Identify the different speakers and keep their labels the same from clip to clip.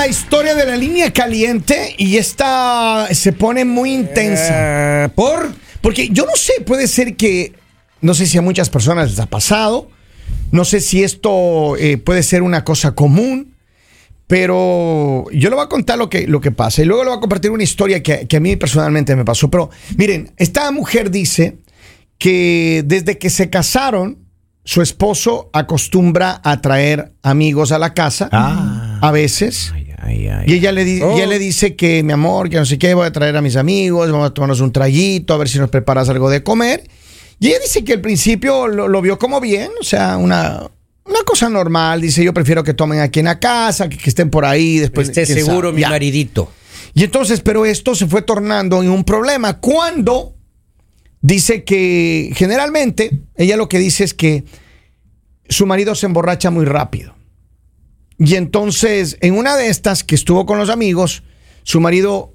Speaker 1: la historia de la línea caliente y esta se pone muy intensa.
Speaker 2: Eh, ¿Por?
Speaker 1: Porque yo no sé, puede ser que, no sé si a muchas personas les ha pasado, no sé si esto eh, puede ser una cosa común, pero yo le voy a contar lo que, lo que pasa y luego le voy a compartir una historia que, que a mí personalmente me pasó. Pero miren, esta mujer dice que desde que se casaron, su esposo acostumbra a traer amigos a la casa,
Speaker 2: Ah.
Speaker 1: a veces.
Speaker 2: Ay, ay, ay.
Speaker 1: Y ella le, di-
Speaker 2: Oh.
Speaker 1: y él le dice que, mi amor, que no sé qué, voy a traer a mis amigos, vamos a tomarnos un traguito, a ver si nos preparas algo de comer. Y ella dice que al principio lo, lo vio como bien, o sea, una, una cosa normal. Dice, yo prefiero que tomen aquí en la casa, que, que estén por ahí, después...
Speaker 2: Esté seguro,
Speaker 1: sabe.
Speaker 2: mi
Speaker 1: Ya.
Speaker 2: maridito.
Speaker 1: Y entonces, pero esto se fue tornando en un problema. Cuando dice que generalmente, ella lo que dice es que su marido se emborracha muy rápido. Y entonces, en una de estas que estuvo con los amigos, su marido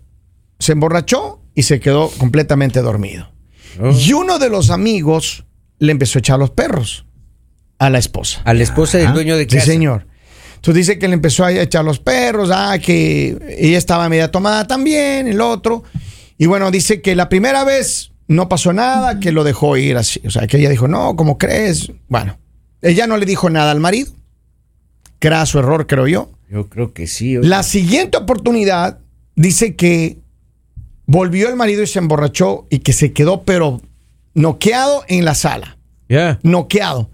Speaker 1: se emborrachó y se quedó completamente dormido.
Speaker 2: Oh.
Speaker 1: Y uno de los amigos le empezó a echar los perros a la esposa.
Speaker 2: A la esposa del dueño de
Speaker 1: Sí,
Speaker 2: casa.
Speaker 1: señor. Entonces dice que le empezó a echar los perros, ah, que ella estaba media tomada también, el otro. Y bueno, dice que la primera vez no pasó nada, que lo dejó ir así. O sea, que ella dijo, no, ¿cómo crees? Bueno, ella no le dijo nada al marido, su error, creo yo.
Speaker 2: Yo creo que sí. oye.
Speaker 1: La siguiente oportunidad dice que volvió el marido y se emborrachó y que se quedó, pero noqueado en la sala
Speaker 2: Ya.
Speaker 1: noqueado.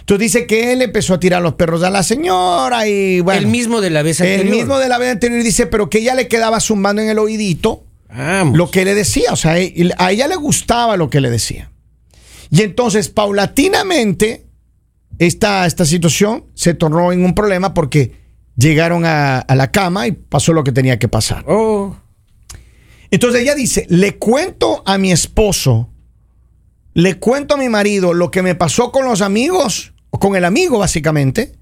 Speaker 1: Entonces dice que él empezó a tirar los perros a la señora y bueno.
Speaker 2: el mismo de la vez
Speaker 1: el
Speaker 2: anterior.
Speaker 1: mismo de la vez anterior dice, pero que ella le quedaba zumbando en el oídito
Speaker 2: Vamos.
Speaker 1: lo que le decía. O sea, a ella le gustaba lo que le decía. Y entonces, paulatinamente, esta, esta situación se tornó en un problema porque llegaron a, a la cama y pasó lo que tenía que pasar.
Speaker 2: Oh.
Speaker 1: Entonces ella dice, le cuento a mi esposo, le cuento a mi marido lo que me pasó con los amigos, o con el amigo básicamente,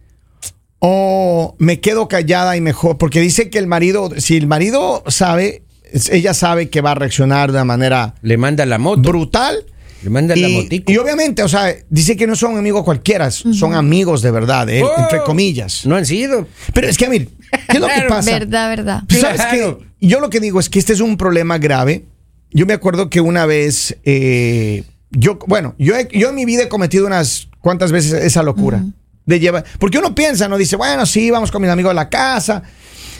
Speaker 1: o me quedo callada y mejor, porque dice que el marido, si el marido sabe, ella sabe que va a reaccionar de una manera
Speaker 2: Le manda la moto.
Speaker 1: brutal.
Speaker 2: Le manda la
Speaker 1: Y,
Speaker 2: motico.
Speaker 1: y obviamente, o sea, dice que no son amigos cualquiera, son amigos de verdad, él,
Speaker 2: Oh.
Speaker 1: entre comillas.
Speaker 2: No han sido.
Speaker 1: Pero es que, a ¿qué es lo que pasa?
Speaker 3: Verdad, verdad.
Speaker 1: Sabes
Speaker 2: Claro.
Speaker 1: que yo lo que digo es que este es un problema grave. Yo me acuerdo que una vez, eh, yo, bueno, yo, he- yo en mi vida he cometido unas cuantas veces esa locura de llevar, porque uno piensa, no dice, bueno, sí, vamos con mis amigos a la casa,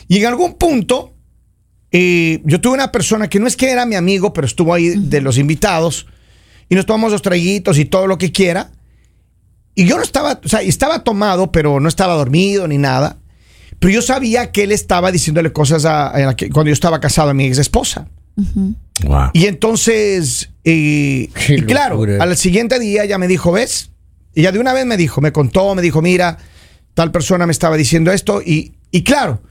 Speaker 1: y en algún punto eh, yo tuve una persona que no es que era mi amigo, pero estuvo ahí de los invitados y nos tomamos los traguitos y todo lo que quiera. Y yo no estaba, o sea, estaba tomado, pero no estaba dormido ni nada. Pero yo sabía que él estaba diciéndole cosas a, a la que- cuando yo estaba casado a mi ex esposa.
Speaker 2: Wow.
Speaker 1: Y entonces, eh, y claro, al siguiente día ya me dijo, ¿ves? Y ya de una vez me dijo, me contó, me dijo, mira, tal persona me estaba diciendo esto. Y, y claro,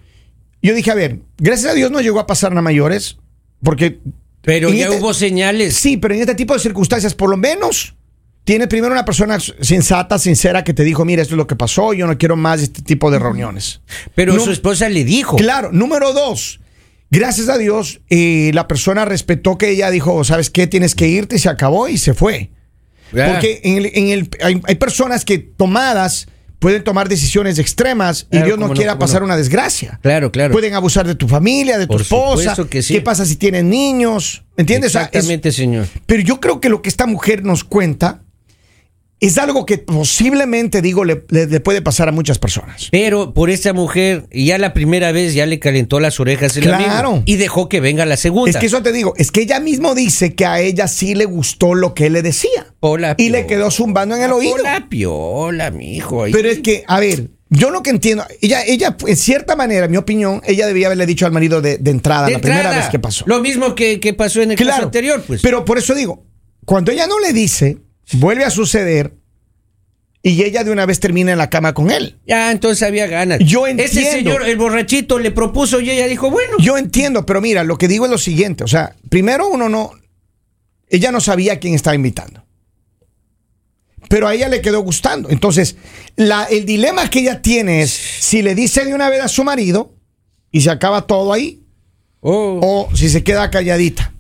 Speaker 1: yo dije, a ver, gracias a Dios no llegó a pasar nada mayores, porque...
Speaker 2: Pero ya
Speaker 1: este-
Speaker 2: hubo señales.
Speaker 1: Sí, pero en este tipo de circunstancias, por lo menos, tiene primero una persona sensata, sincera, que te dijo, mira, esto es lo que pasó, yo no quiero más este tipo de reuniones.
Speaker 2: Pero
Speaker 1: No-
Speaker 2: su esposa le dijo.
Speaker 1: Claro, número dos. Gracias a Dios, eh, la persona respetó que ella dijo, ¿sabes qué? Tienes que irte y se acabó y se fue. Porque en el, en el- hay, hay personas que tomadas pueden tomar decisiones extremas y Dios no quiera pasar
Speaker 2: no.
Speaker 1: una desgracia.
Speaker 2: Claro, claro.
Speaker 1: Pueden abusar de tu familia, de tu
Speaker 2: Por
Speaker 1: esposa.
Speaker 2: que sí.
Speaker 1: ¿Qué pasa si tienen niños? ¿Entiendes? O sea, es-
Speaker 2: Exactamente, señor.
Speaker 1: pero yo creo que lo que esta mujer nos cuenta es algo que posiblemente, digo, le, le- le puede pasar a muchas personas.
Speaker 2: Pero por esa mujer, ya la primera vez ya le calentó las orejas el
Speaker 1: Claro.
Speaker 2: amigo. Y dejó que venga la segunda.
Speaker 1: Es que eso te digo, es que ella mismo dice que a ella sí le gustó lo que él le decía.
Speaker 2: Hola,
Speaker 1: Y le quedó zumbando en el oído.
Speaker 2: Hola, piola, mijo.
Speaker 1: Pero es que, a ver, yo lo que entiendo, ella, ella, en cierta manera, en mi opinión, ella debía haberle dicho al marido de, de entrada,
Speaker 2: de
Speaker 1: la primera vez que pasó.
Speaker 2: Lo mismo que, que pasó en el caso
Speaker 1: claro,
Speaker 2: anterior, pues.
Speaker 1: Pero por eso digo, cuando ella no le dice, vuelve a suceder y ella de una vez termina en la cama con él.
Speaker 2: ya, entonces había ganas.
Speaker 1: Yo
Speaker 2: Ese
Speaker 1: entiendo.
Speaker 2: señor, el borrachito, le propuso y ella dijo, bueno.
Speaker 1: Yo entiendo, pero mira, lo que digo es lo siguiente, o sea, primero uno no, ella no sabía a quién estaba invitando. Pero a ella le quedó gustando. Entonces, la, el dilema que ella tiene es si le dice de una vez a su marido y se acaba todo ahí,
Speaker 2: Oh.
Speaker 1: o si se queda calladita.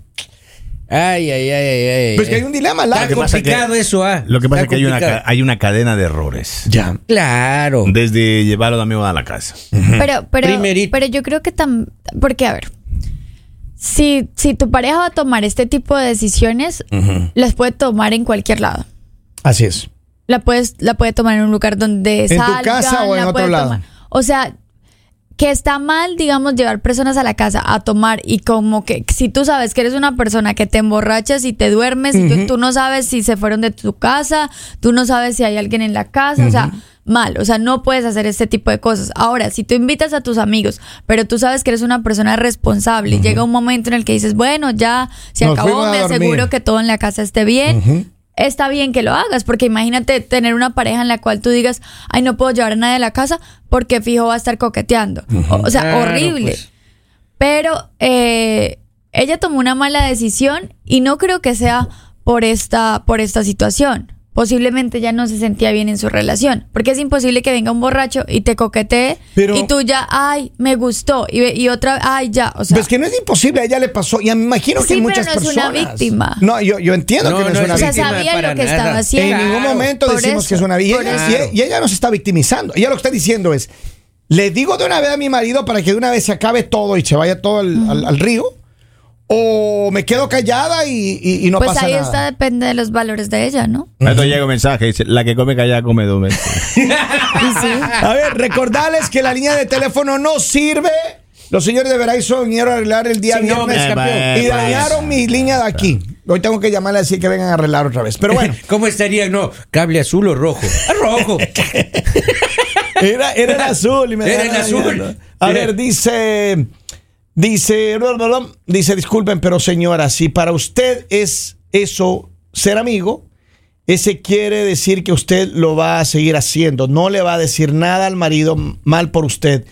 Speaker 2: Ay, ay, ay, ay, ay.
Speaker 1: Pues que hay un dilema
Speaker 2: Está
Speaker 1: largo.
Speaker 3: pasa
Speaker 2: complicado eso, ah.
Speaker 3: Lo que pasa es
Speaker 2: Está
Speaker 3: que hay una, hay una cadena de errores.
Speaker 1: Ya.
Speaker 2: Claro.
Speaker 3: Desde llevar a los amigos a la casa.
Speaker 4: Pero, pero,
Speaker 2: Primerito.
Speaker 4: pero yo creo que tam, porque a ver, si, si tu pareja va a tomar este tipo de decisiones, las puede tomar en cualquier lado.
Speaker 1: Así es.
Speaker 4: La puedes, la puede tomar en un lugar donde
Speaker 1: tu
Speaker 4: salgan,
Speaker 1: casa o en
Speaker 4: la
Speaker 1: otro lado?
Speaker 4: tomar- O sea, que está mal, digamos, llevar personas a la casa a tomar y como que si tú sabes que eres una persona que te emborrachas y te duermes y tú, tú no sabes si se fueron de tu casa, tú no sabes si hay alguien en la casa, o sea, mal, o sea, no puedes hacer este tipo de cosas. Ahora, si tú invitas a tus amigos, pero tú sabes que eres una persona responsable y llega un momento en el que dices, bueno, ya se
Speaker 1: Nos
Speaker 4: acabó, me aseguro que todo en la casa esté bien está bien que lo hagas, porque imagínate tener una pareja en la cual tú digas, ay, no puedo llevar a nadie a la casa porque fijo va a estar coqueteando. o, o sea,
Speaker 2: Claro,
Speaker 4: horrible.
Speaker 2: pues.
Speaker 4: Pero eh, ella tomó una mala decisión y no creo que sea por esta, por esta situación. Posiblemente ya no se sentía bien en su relación, porque es imposible que venga un borracho y te coquetee
Speaker 1: Pero-
Speaker 4: y tú ya, ay, me gustó, y, y otra, ay, ya, o sea,
Speaker 1: Pues que no es imposible, a ella le pasó. Y me imagino que
Speaker 4: Sí, pero
Speaker 1: muchas
Speaker 4: no es una
Speaker 1: personas.
Speaker 4: víctima.
Speaker 1: No, yo, yo entiendo
Speaker 2: No,
Speaker 1: que no,
Speaker 2: no
Speaker 1: es una
Speaker 2: es
Speaker 4: o sea,
Speaker 1: víctima.
Speaker 2: víctima
Speaker 4: sabía
Speaker 2: para
Speaker 4: lo que
Speaker 2: nada.
Speaker 4: estaba haciendo.
Speaker 1: En ningún momento
Speaker 4: por
Speaker 1: decimos
Speaker 4: eso,
Speaker 1: que es una víctima. Y ella, y ella no se está victimizando. Ella lo que está diciendo es: le digo de una vez a mi marido para que de una vez se acabe todo y se vaya todo al, al- al río. O me quedo callada y, y- y no
Speaker 4: pues
Speaker 1: pasa
Speaker 4: ahí
Speaker 1: nada.
Speaker 4: está, depende de los valores de ella, ¿no?
Speaker 3: Esto llega un mensaje, dice, la que come callada come dos veces.
Speaker 4: Sí.
Speaker 1: A ver, recordarles que la línea de teléfono no sirve. Los señores de Verizon vinieron a arreglar el día
Speaker 2: Sí, no,
Speaker 1: viernes
Speaker 2: campeón.
Speaker 1: y dañaron mi línea de aquí. Hoy tengo que llamarle a decir que vengan a arreglar otra vez. Pero bueno,
Speaker 2: ¿Cómo estaría? No, cable azul o rojo. Ah, rojo.
Speaker 1: era, era el azul. Y me
Speaker 2: Era el azul.
Speaker 1: A ver, dice, dice, dice, disculpen, pero señora, si para usted es eso ser amigo, ese quiere decir que usted lo va a seguir haciendo. No le va a decir nada al marido mal por usted.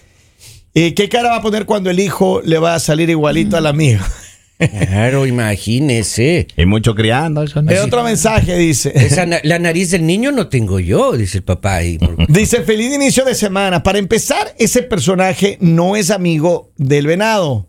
Speaker 1: Eh, ¿Qué cara va a poner cuando el hijo le va a salir igualito al amigo?
Speaker 2: Claro, imagínese.
Speaker 3: Hay mucho criando. Eso no
Speaker 1: El otro mensaje dice.
Speaker 2: Esa na- la nariz del niño no tengo yo, dice el papá. ahí.
Speaker 1: Dice, feliz inicio de semana. Para empezar, ese personaje no es amigo del venado.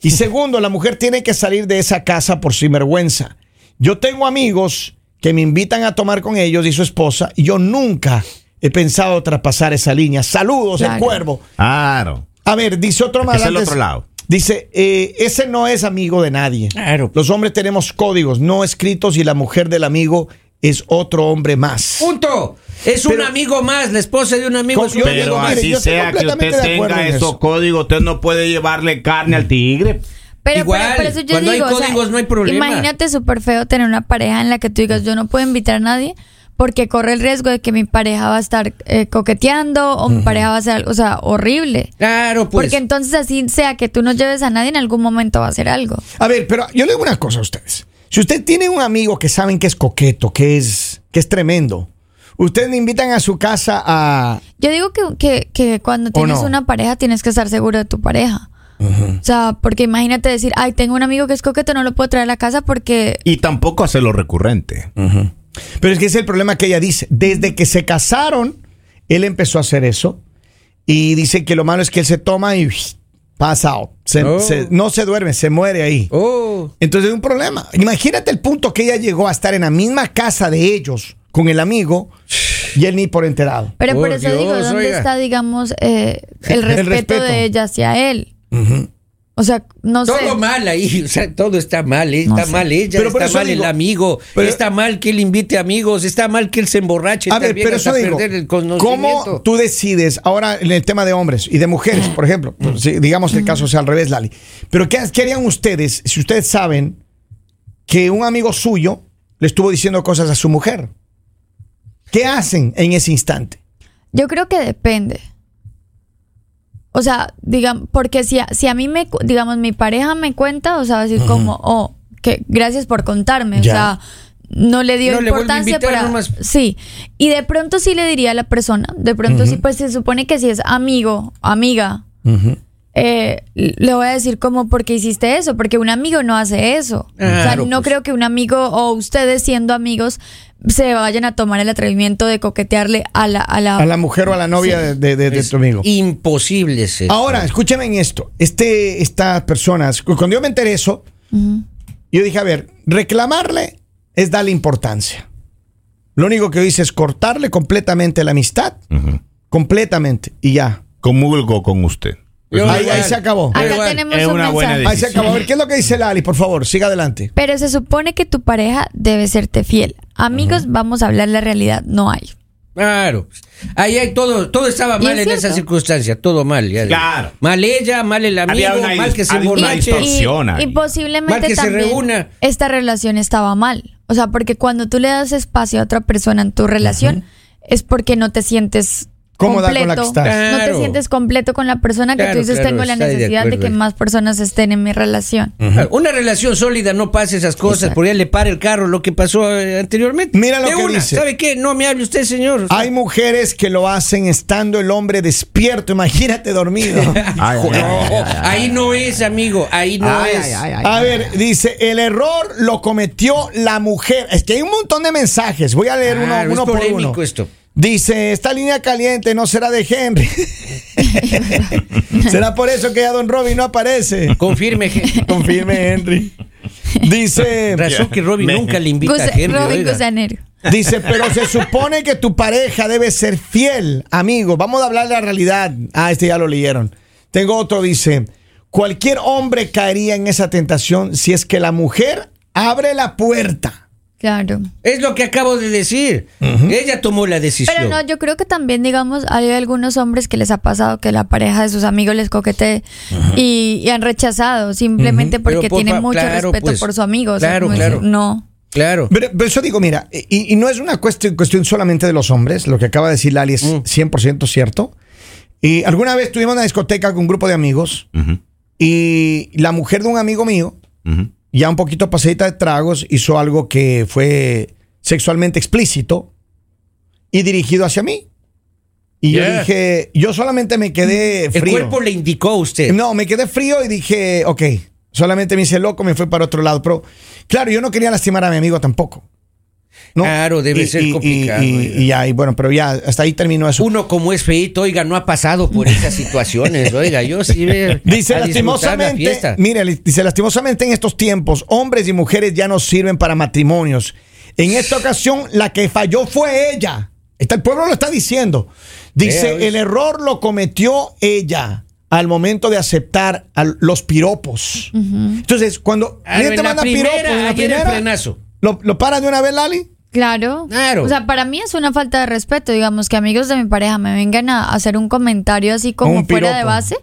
Speaker 1: Y segundo, la mujer tiene que salir de esa casa por sinvergüenza. Yo tengo amigos que me invitan a tomar con ellos y su esposa, y yo nunca he pensado traspasar esa línea. Saludos, el cuervo.
Speaker 3: Claro.
Speaker 1: A ver, dice otro más.
Speaker 3: Es el
Speaker 1: antes.
Speaker 3: otro lado.
Speaker 1: Dice, eh, ese no es amigo de nadie.
Speaker 2: Claro.
Speaker 1: Los hombres tenemos códigos no escritos y la mujer del amigo es otro hombre más.
Speaker 2: Punto. Es un amigo más, la esposa de un amigo.
Speaker 1: Con- yo digo,
Speaker 3: Pero
Speaker 1: mire,
Speaker 3: así
Speaker 1: yo
Speaker 3: sea que usted tenga
Speaker 1: en
Speaker 3: esos
Speaker 1: eso.
Speaker 3: códigos, usted no puede llevarle carne al tigre.
Speaker 4: Pero,
Speaker 2: Igual,
Speaker 4: pero, pero eso yo
Speaker 2: cuando hay
Speaker 4: digo, o sea,
Speaker 2: códigos no hay problema.
Speaker 4: Imagínate súper feo tener una pareja en la que tú digas, yo no puedo invitar a nadie porque corre el riesgo de que mi pareja va a estar eh, coqueteando o mi pareja va a hacer algo, o sea, horrible.
Speaker 2: Claro, pues.
Speaker 4: porque entonces así sea que tú no lleves a nadie, en algún momento va a hacer algo.
Speaker 1: A ver, pero yo le digo una cosa a ustedes. Si usted tiene un amigo que saben que es coqueto, que es, que es tremendo, ustedes me invitan a su casa a...
Speaker 4: Yo digo que, que, que cuando tienes
Speaker 1: no?
Speaker 4: una pareja tienes que estar seguro de tu pareja. O sea, porque imagínate decir, ay, tengo un amigo que es coqueto, no lo puedo traer a la casa porque...
Speaker 3: Y tampoco hacerlo recurrente.
Speaker 1: Pero es que ese es el problema que ella dice. Desde que se casaron, él empezó a hacer eso. Y dice que lo malo es que él se toma y pasa out. Se-
Speaker 2: Oh.
Speaker 1: se- no se duerme, se muere ahí.
Speaker 2: Oh.
Speaker 1: Entonces es un problema. Imagínate el punto que ella llegó a estar en la misma casa de ellos con el amigo y él ni por enterado.
Speaker 4: Pero por
Speaker 2: Por
Speaker 4: eso digo, ¿dónde
Speaker 2: oiga.
Speaker 4: está, digamos, eh, el, respeto
Speaker 1: respeto.
Speaker 4: de ella hacia él? O sea, no sé.
Speaker 2: Todo mal ahí, o sea, todo está mal, eh,
Speaker 4: No
Speaker 2: está
Speaker 4: sé.
Speaker 2: mal ella,
Speaker 1: Pero
Speaker 2: está mal
Speaker 1: digo-
Speaker 2: el amigo,
Speaker 1: pero-
Speaker 2: está mal que él invite amigos, está mal que él se emborrache
Speaker 1: A ver,
Speaker 2: también
Speaker 1: pero eso digo,
Speaker 2: perder el
Speaker 1: ¿cómo tú decides ahora en el tema de hombres y de mujeres, por ejemplo? pues, digamos que el caso sea al revés, Lali. Pero ¿qué, qué harían ustedes si ustedes saben que un amigo suyo le estuvo diciendo cosas a su mujer? ¿Qué hacen en ese instante?
Speaker 4: Yo creo que depende. O sea, digamos, porque si a, si a mí me, cu- digamos, mi pareja me cuenta, o sea, va a decir como, oh, que gracias por contarme,
Speaker 1: Ya.
Speaker 4: o sea, no le dio
Speaker 2: No le
Speaker 4: importancia
Speaker 2: invitar
Speaker 4: para...
Speaker 2: nomás.
Speaker 4: Sí, y de pronto sí le diría a la persona, de pronto sí, pues se supone que si es amigo, amiga, eh, le voy a decir como, ¿por qué hiciste eso? Porque un amigo no hace eso. o sea, no
Speaker 2: pues.
Speaker 4: creo que un amigo o ustedes siendo amigos se vayan a tomar el atrevimiento de coquetearle a la... A la,
Speaker 1: A la mujer o a la novia de, de- de- de
Speaker 2: Es
Speaker 1: tu amigo.
Speaker 2: Imposible es eso.
Speaker 1: Ahora, escúcheme en esto. Este, estas personas, cuando yo me enteré eso, Yo dije, a ver, reclamarle es darle importancia. Lo único que hice es cortarle completamente la amistad, completamente, y ya.
Speaker 3: Comulgo con usted.
Speaker 2: Yo
Speaker 1: Ahí, se acabó.
Speaker 4: Acá
Speaker 2: igual.
Speaker 4: tenemos
Speaker 3: es
Speaker 4: un
Speaker 3: una buena
Speaker 4: mensaje.
Speaker 1: Ahí se acabó. A ver, ¿qué es lo que dice Lali? Por favor, siga adelante.
Speaker 4: Pero se supone que tu pareja debe serte fiel. Amigos, vamos a hablar la realidad, no hay.
Speaker 2: Claro. Ahí hay todo, todo estaba mal
Speaker 4: es
Speaker 2: en esa
Speaker 4: cierto.
Speaker 2: circunstancia, todo mal. ya.
Speaker 3: Claro.
Speaker 2: Mal ella, mal el amigo,
Speaker 3: Había una
Speaker 2: mal que se
Speaker 3: había una
Speaker 2: emborrache.
Speaker 3: distorsión.
Speaker 4: Y, y posiblemente
Speaker 2: Mal que se
Speaker 4: también
Speaker 2: reúna.
Speaker 4: esta relación estaba mal. O sea, porque cuando tú le das espacio a otra persona en tu relación, es porque no te sientes
Speaker 1: Cómoda con
Speaker 4: completo.
Speaker 1: la que estás.
Speaker 4: No te sientes completo con la persona que
Speaker 2: Claro,
Speaker 4: tú dices,
Speaker 2: claro,
Speaker 4: tengo la
Speaker 2: de
Speaker 4: necesidad de, que más personas estén en mi relación.
Speaker 2: Una relación sólida no pasa esas cosas,
Speaker 4: Exacto.
Speaker 2: porque ya le para el carro lo que pasó eh, anteriormente.
Speaker 1: Mira lo
Speaker 2: De
Speaker 1: que
Speaker 2: una,
Speaker 1: dice.
Speaker 2: ¿Sabe qué? No me hable usted, señor.
Speaker 1: Hay mujeres que lo hacen estando el hombre despierto. Imagínate dormido.
Speaker 3: Ay, ay,
Speaker 2: No,
Speaker 3: ay, ay,
Speaker 2: ahí no es, amigo. Ahí no
Speaker 3: Ay,
Speaker 2: es.
Speaker 3: ay, ay, ay.
Speaker 1: A ver, dice, el error lo cometió la mujer. Es que hay un montón de mensajes. Voy a leer uno,
Speaker 2: es
Speaker 1: uno por
Speaker 2: polémico
Speaker 1: uno.
Speaker 2: esto.
Speaker 1: Dice, esta línea caliente no será de Henry. será por eso que ya Don Robin no aparece.
Speaker 2: Confirme, je-
Speaker 1: Confirme, Henry. Dice,
Speaker 2: razón que Robin
Speaker 3: Me-
Speaker 2: nunca le invita a Henry.
Speaker 4: Robin
Speaker 2: oiga.
Speaker 4: Gusanero.
Speaker 1: dice, pero se supone que tu pareja debe ser fiel, amigo. Vamos a hablar de la realidad. Ah, este ya lo leyeron. Tengo otro, dice, cualquier hombre caería en esa tentación si es que la mujer abre la puerta.
Speaker 4: Claro.
Speaker 2: Es lo que acabo de decir. Ella tomó la decisión.
Speaker 4: Pero no, yo creo que también, digamos, hay algunos hombres que les ha pasado que la pareja de sus amigos les coquetee y, y han rechazado simplemente porque
Speaker 2: por
Speaker 4: tienen mucho
Speaker 2: claro,
Speaker 4: respeto
Speaker 2: pues.
Speaker 4: por su amigo. O sea,
Speaker 2: Claro, claro.
Speaker 4: decir, No.
Speaker 2: Claro.
Speaker 1: Pero, pero eso digo, mira, y, y no es una cuestión, cuestión solamente de los hombres, lo que acaba de decir Lali es 100% cierto. Y alguna vez tuvimos una discoteca con un grupo de amigos y la mujer de un amigo mío. Ya un poquito pasadita de tragos, hizo algo que fue sexualmente explícito y dirigido hacia mí. Y yo dije, yo solamente me quedé
Speaker 2: El
Speaker 1: frío.
Speaker 2: cuerpo le indicó a usted.
Speaker 1: No, me quedé frío y dije, ok, solamente me hice loco, me fui para otro lado. Pero claro, yo no quería lastimar a mi amigo tampoco. ¿No?
Speaker 2: Claro, debe ser complicado,
Speaker 1: Y, ya, y bueno, pero ya, hasta ahí terminó eso.
Speaker 2: Uno como es feito, oiga, no ha pasado por esas situaciones, oiga, yo sí ve
Speaker 1: Dice
Speaker 2: la
Speaker 1: lastimosamente,
Speaker 2: fiesta.
Speaker 1: mire, dice lastimosamente en estos tiempos, hombres y mujeres ya no sirven para matrimonios. En esta ocasión, la que falló fue ella. Está, el pueblo lo está diciendo. Dice, el error lo cometió ella al momento de aceptar a los piropos. Entonces, cuando
Speaker 2: Claro,
Speaker 1: alguien te
Speaker 2: en la
Speaker 1: manda
Speaker 2: primera,
Speaker 1: piropos, en la primera,
Speaker 2: frenazo.
Speaker 1: ¿Lo, ¿lo paras de una vez, Lali?
Speaker 4: Claro.
Speaker 2: Claro.
Speaker 4: O sea, para mí es una falta de respeto, digamos, que amigos de mi pareja me vengan a hacer un comentario así como fuera de base,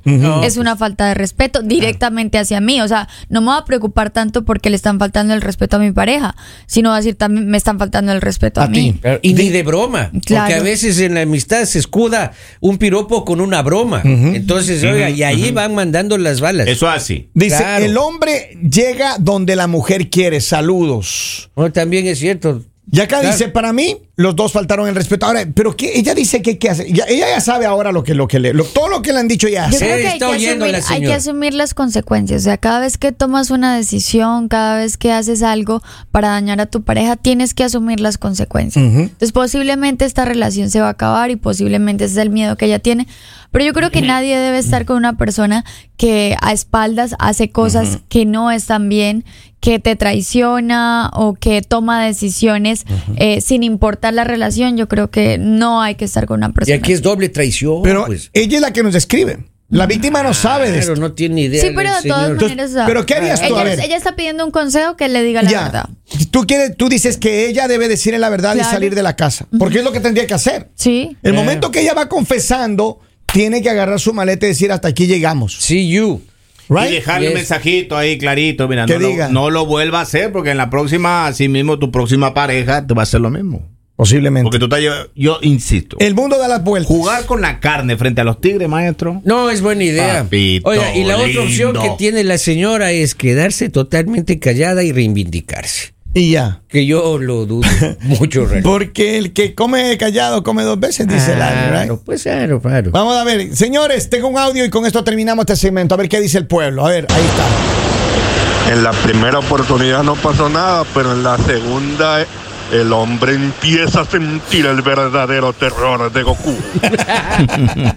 Speaker 4: es una falta de respeto directamente hacia mí. O sea, no me voy a preocupar tanto porque le están faltando el respeto a mi pareja, sino va a decir también me están faltando el respeto a,
Speaker 1: A
Speaker 4: mí.
Speaker 2: Claro, y ni de broma.
Speaker 4: Claro.
Speaker 2: Porque a veces en la amistad se escuda un piropo con una broma. Entonces, oiga, y ahí van mandando las balas.
Speaker 3: Eso así.
Speaker 1: Dice,
Speaker 2: Claro.
Speaker 1: el hombre llega donde la mujer quiere. Saludos.
Speaker 2: También es cierto.
Speaker 1: Y acá
Speaker 2: Claro.
Speaker 1: dice, para mí, los dos faltaron el respeto. Ahora, pero ¿qué? ella dice que qué hace. Ya- ella ya sabe ahora lo que, lo que le, lo- todo lo que le han dicho ya.
Speaker 4: Yo creo que hay
Speaker 2: está
Speaker 4: que,
Speaker 2: oyendo
Speaker 4: asumir,
Speaker 2: la
Speaker 4: hay que asumir las consecuencias. O sea, cada vez que tomas una decisión, cada vez que haces algo para dañar a tu pareja, tienes que asumir las consecuencias. Entonces, posiblemente esta relación se va a acabar y posiblemente ese es el miedo que ella tiene. Pero yo creo que nadie debe estar con una persona que a espaldas hace cosas que no están bien, que te traiciona o que toma decisiones eh, sin importar la relación. Yo creo que no hay que estar con una
Speaker 2: Y
Speaker 4: persona.
Speaker 2: aquí es doble traición.
Speaker 1: Pero
Speaker 2: pues.
Speaker 1: ella es la que nos escribe. La víctima no sabe de
Speaker 2: Claro,
Speaker 1: esto.
Speaker 2: no tiene idea.
Speaker 4: Sí, pero de todas
Speaker 2: señor.
Speaker 1: Entonces,
Speaker 4: maneras. sea,
Speaker 1: ¿pero qué harías tú? A
Speaker 4: Ella,
Speaker 1: ver.
Speaker 4: ella está pidiendo un consejo que le diga la
Speaker 1: ya.
Speaker 4: verdad.
Speaker 1: Tú, quieres, tú dices que ella debe decirle la verdad y salir de la casa. Porque es lo que tendría que hacer.
Speaker 4: Sí.
Speaker 1: El
Speaker 2: Eh.
Speaker 1: momento que ella va confesando, tiene que agarrar su maleta y decir hasta aquí llegamos.
Speaker 2: See you.
Speaker 1: Right?
Speaker 3: Y dejarle un
Speaker 2: Yes.
Speaker 3: mensajito ahí clarito, mira, no lo, no lo vuelva a hacer porque en la próxima, así mismo tu próxima pareja te va a hacer lo mismo.
Speaker 1: Posiblemente.
Speaker 3: Porque tú estás, lleva- yo insisto,
Speaker 1: El mundo da las vueltas.
Speaker 3: jugar con la carne frente a los tigres, maestro.
Speaker 2: No, es buena idea.
Speaker 3: Papito
Speaker 2: Oiga, y la otra opción que tiene la señora es quedarse totalmente callada y reivindicarse.
Speaker 1: Y ya.
Speaker 2: Que yo lo dudo mucho, realmente.
Speaker 1: Porque el que come callado come dos veces, dice Larry, right?
Speaker 2: Claro, pues claro, claro.
Speaker 1: Vamos a ver, señores, tengo un audio y con esto terminamos este segmento. A ver qué dice el pueblo. A ver, ahí está.
Speaker 5: En la primera oportunidad no pasó nada, pero en la segunda el hombre empieza a sentir el verdadero terror de Goku.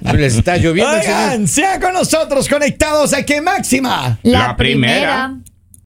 Speaker 2: Le está lloviendo, señor.
Speaker 1: Oigan, sean con nosotros conectados a que máxima.
Speaker 3: La primera.